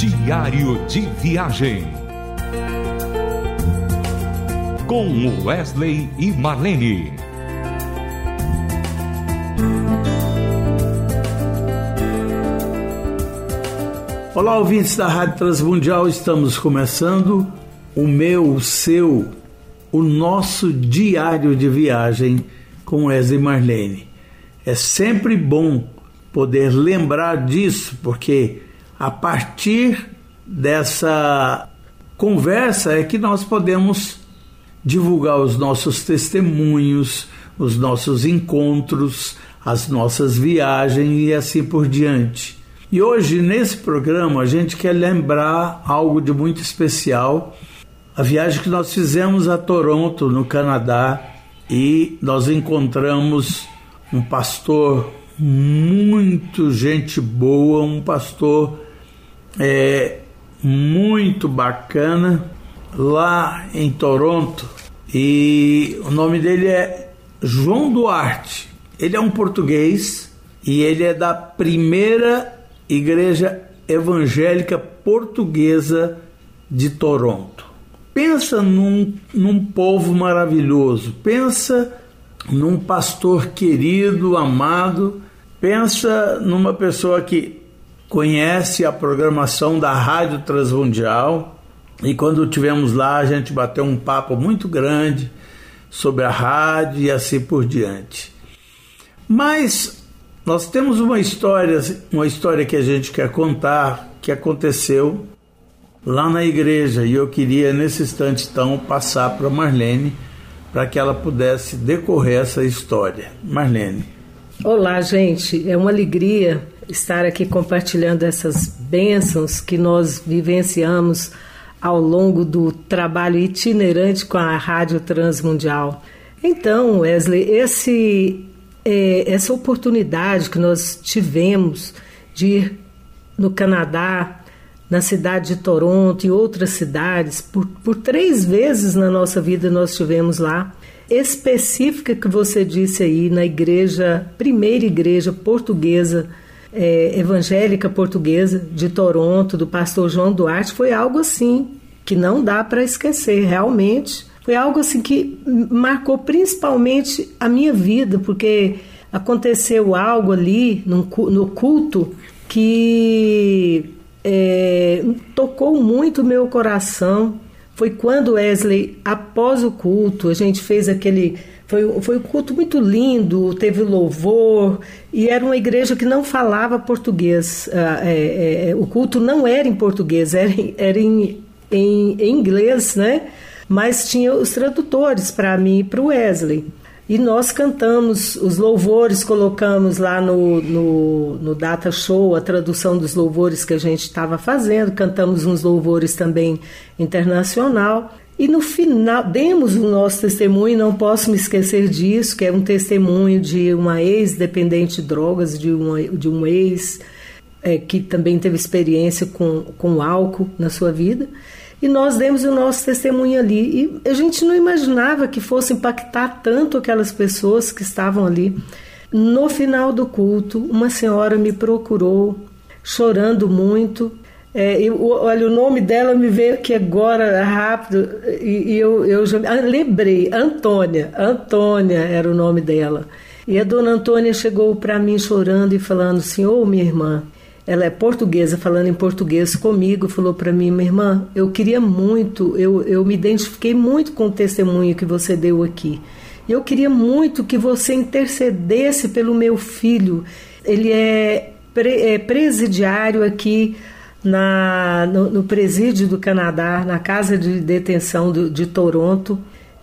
Diário de Viagem. Com Wesley e Marlene. Olá, ouvintes da Rádio Transmundial, estamos começando o meu, o seu, o nosso diário de viagem com Wesley e Marlene. É sempre bom poder lembrar disso, porque a partir dessa conversa é que nós podemos divulgar os nossos testemunhos, os nossos encontros, as nossas viagens e assim por diante. E hoje, nesse programa, a gente quer lembrar algo de muito especial. A viagem que nós fizemos a Toronto, no Canadá, e nós encontramos um pastor muito gente boa, um pastor é, muito bacana lá em Toronto e o nome dele é João Duarte. Ele é um português e ele é da primeira igreja evangélica portuguesa de Toronto. Pensa num, num povo maravilhoso, pensa num pastor querido, amado, pensa numa pessoa que conhece a programação da Rádio Transmundial e quando tivemos lá a gente bateu um papo muito grande sobre a rádio e assim por diante. Mas nós temos uma história, uma história que a gente quer contar que aconteceu lá na igreja e eu queria nesse instante então passar para Marlene para que ela pudesse decorrer essa história. Marlene. Olá, gente. É uma alegria estar aqui compartilhando essas bênçãos que nós vivenciamos ao longo do trabalho itinerante com a Rádio Transmundial. Então, Wesley, esse, é, essa oportunidade que nós tivemos de ir no Canadá na cidade de Toronto e outras cidades. Por, por três vezes na nossa vida nós estivemos lá. Específica que você disse aí na igreja, primeira igreja portuguesa, é, evangélica portuguesa de Toronto, do pastor João Duarte, foi algo assim que não dá para esquecer, realmente. Foi algo assim que marcou principalmente a minha vida, porque aconteceu algo ali no, culto que é, tocou muito o meu coração foi quando Wesley, após o culto, a gente fez aquele. Foi, foi um culto muito lindo, teve louvor, e era uma igreja que não falava português. Ah, é, é, o culto não era em português, era, era em, em, em inglês, né? Mas tinha os tradutores para mim e para o Wesley. E nós cantamos os louvores, colocamos lá no, no, no, Data Show a tradução dos louvores que a gente estava fazendo, cantamos uns louvores também internacional. E no final, demos o nosso testemunho, não posso me esquecer disso, que é um testemunho de uma ex-dependente de drogas, de, uma, de um ex é, que também teve experiência com, com álcool na sua vida e nós demos o nosso testemunho ali. E a gente não imaginava que fosse impactar tanto aquelas pessoas que estavam ali. No final do culto, uma senhora me procurou, chorando muito. É, eu, olha, o nome dela me veio aqui agora rápido e, e eu, eu já ah, lembrei, Antônia. Antônia era o nome dela. E a dona Antônia chegou para mim chorando e falando oh, minha irmã, ela é portuguesa, falando em português comigo, falou para mim, minha irmã, eu queria muito, eu, eu me identifiquei muito com o testemunho que você deu aqui. Eu queria muito que você intercedesse pelo meu filho. Ele é, pre, é presidiário aqui na, no, no, presídio do Canadá, na casa de detenção do, de Toronto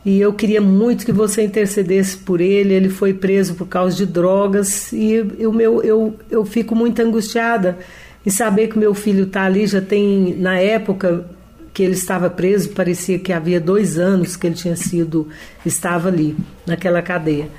e eu queria muito que você intercedesse por ele. Ele foi preso por causa de drogas e eu, meu, eu, eu fico muito angustiada em saber que meu filho está ali. Já tem, na época que ele estava preso, parecia que havia dois anos que ele tinha sido, estava ali, naquela cadeia.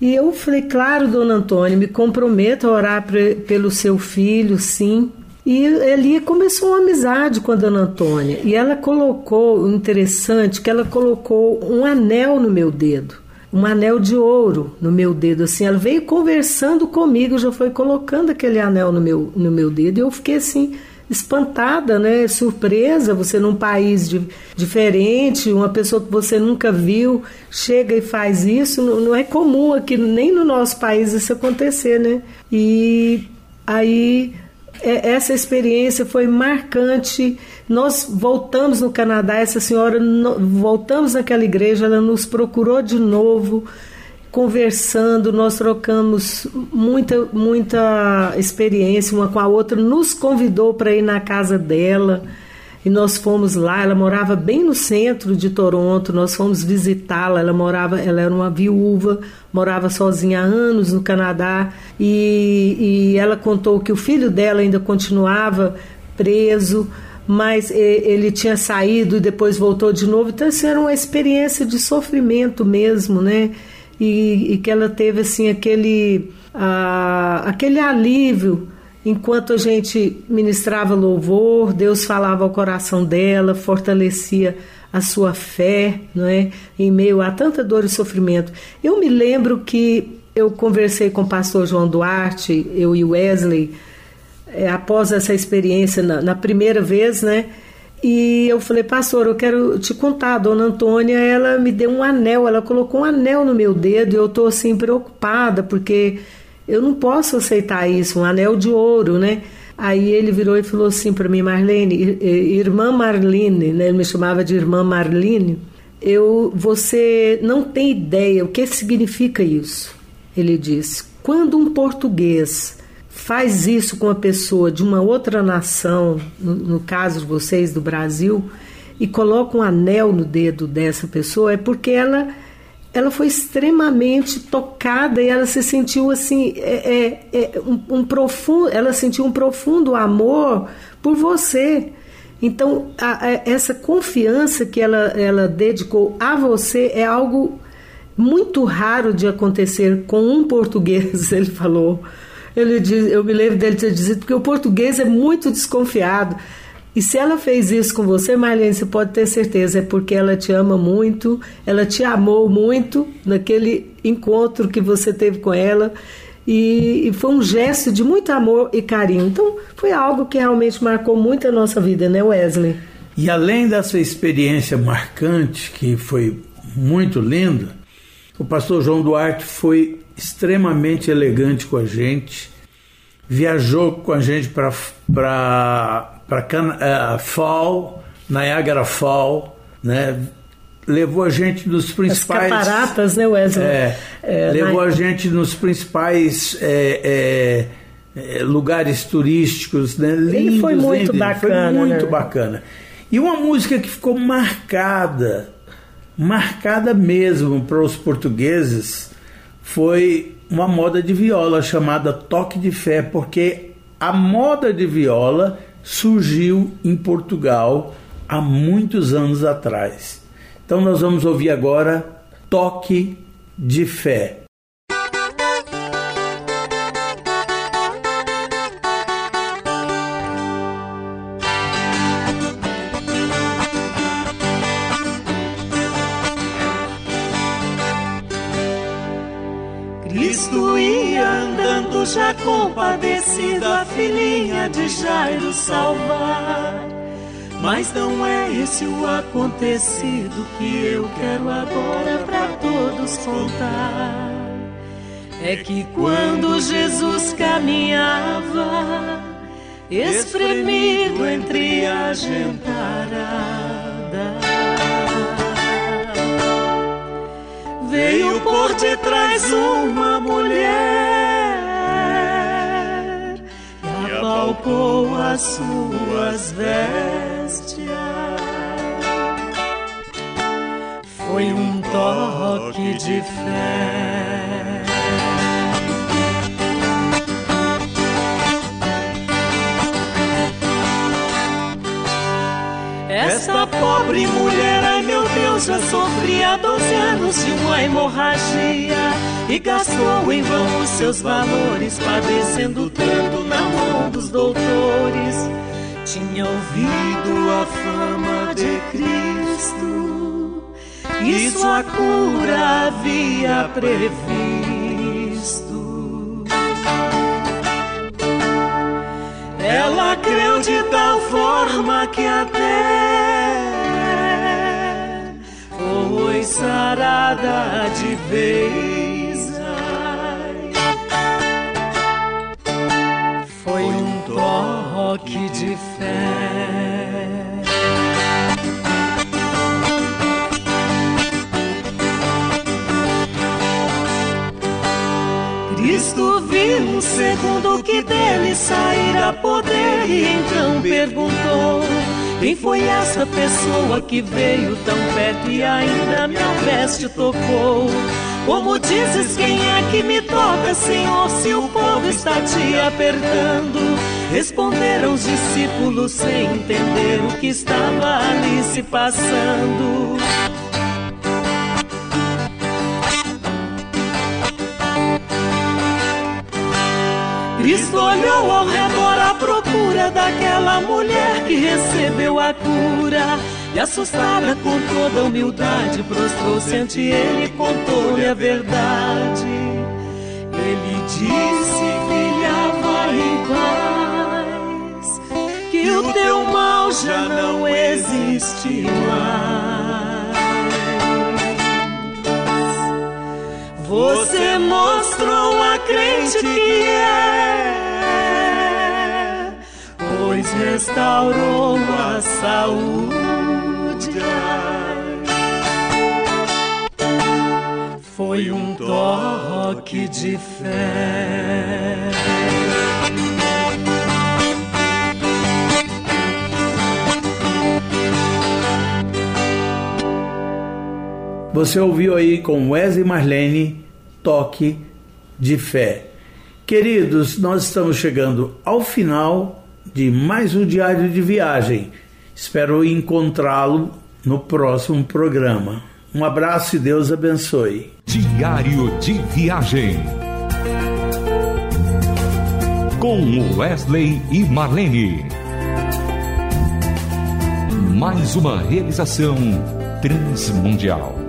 E eu falei, claro, dona Antônia, me comprometo a orar pelo seu filho, sim. E ali começou uma amizade com a dona Antônia. E ela colocou, interessante, que ela colocou um anel no meu dedo. Um anel de ouro no meu dedo, assim. Ela veio conversando comigo, já foi colocando aquele anel no meu, no meu dedo. E eu fiquei assim, espantada, né? Surpresa, você num país de, diferente, uma pessoa que você nunca viu chega e faz isso. Não, não é comum aqui, nem no nosso país isso acontecer, né? E aí essa experiência foi marcante. Nós voltamos no Canadá, essa senhora, voltamos naquela igreja, ela nos procurou de novo, conversando, nós trocamos muita, muita experiência uma com a outra, nos convidou para ir na casa dela e nós fomos lá. Ela morava bem no centro de Toronto. Nós fomos visitá-la. Ela morava, ela era uma viúva, morava sozinha há anos no Canadá e, e ela contou que o filho dela ainda continuava preso mas ele tinha saído e depois voltou de novo. Então, isso era uma experiência de sofrimento mesmo, né? E, e que ela teve, assim, aquele, uh, aquele alívio Enquanto a gente ministrava louvor, Deus falava ao coração dela, fortalecia a sua fé, não é? Em meio a tanta dor e sofrimento. Eu me lembro que eu conversei com o pastor João Duarte, eu e Wesley, é, após essa experiência na, na, primeira vez, né? E eu falei, pastor, eu quero te contar, a dona Antônia, ela me deu um anel, ela colocou um anel no meu dedo e eu tô assim preocupada porque eu não posso aceitar isso, um anel de ouro, né? Aí ele virou e falou assim para mim, Marlene, irmã Marlene, né? Ele me chamava de irmã Marlene. Eu, você não tem ideia o que significa isso. Ele disse: quando um português faz isso com uma pessoa de uma outra nação, no, no caso de vocês do Brasil, e coloca um anel no dedo dessa pessoa, é porque ela ela foi extremamente tocada e ela se sentiu assim é, é, é um, um, profundo ela sentiu um profundo amor por você. Então a, a, essa confiança que ela ela dedicou a você é algo muito raro de acontecer com um português ele falou. Ele diz, eu me lembro dele ter dito porque o português é muito desconfiado e se ela fez isso com você, Marlene, você pode ter certeza, é porque ela te ama muito, ela te amou muito naquele encontro que você teve com ela. E, e, foi um gesto de muito amor e carinho. Então, foi algo que realmente marcou muito a nossa vida, né, Wesley? E além dessa experiência marcante, que foi muito linda, o pastor João Duarte foi extremamente elegante com a gente, viajou com a gente para para uh, Fall, Niagara Fall, né? Levou a gente nos principais. As cataratas, né, Wesley? É, é, levou na... a gente nos principais é, é, é lugares turísticos, né? Lindos, Ele foi muito lindos, bacana. Foi muito né? bacana. E uma música que ficou marcada, marcada mesmo para os portugueses, foi uma moda de viola chamada Toque de Fé, porque a moda de viola surgiu em Portugal há muitos anos atrás. Então nós vamos ouvir agora Toque de Fé. Já compadecido a filhinha de Jairo salvar. Mas não é esse o acontecido que eu quero agora para todos contar. É que quando Jesus caminhava, espremido entre a gentarada, veio por detrás uma mulher apalpou as suas vestes. Foi um toque de fé. Esta pobre mulher, já sofria 12 anos de uma hemorragia e gastou em vão os seus valores, padecendo tanto na mão dos doutores. Tinha ouvido a fama de Cristo e sua cura havia previsto. Ela creu de tal forma que até foi sarada de vez. Foi um toque de fé. Cristo viu um segundo que dele saíra poder e então perguntou: Quem foi essa pessoa que veio tão perto e ainda minha veste tocou? Como dizes quem é que me toca, Senhor, se o povo está te apertando? Responderam os discípulos sem entender o que estava ali se passando. Cristo olhou ao redor procura daquela mulher que recebeu a cura. E assustada com toda humildade, prostrou-se ante ele e contou-lhe a verdade. Ele disse, filha, vai em paz, que o teu mal já não existe mais. Você mostrou a crente que é, restaurou a saúde. Foi um toque de fé. Você ouviu aí com Wesley Marlene, Toque de Fé. Queridos, nós estamos chegando ao final de mais um diário de viagem. Espero encontrá-lo no próximo programa. Um abraço e Deus abençoe. Diário de viagem. Com Wesley e Marlene. Mais uma realização transmundial.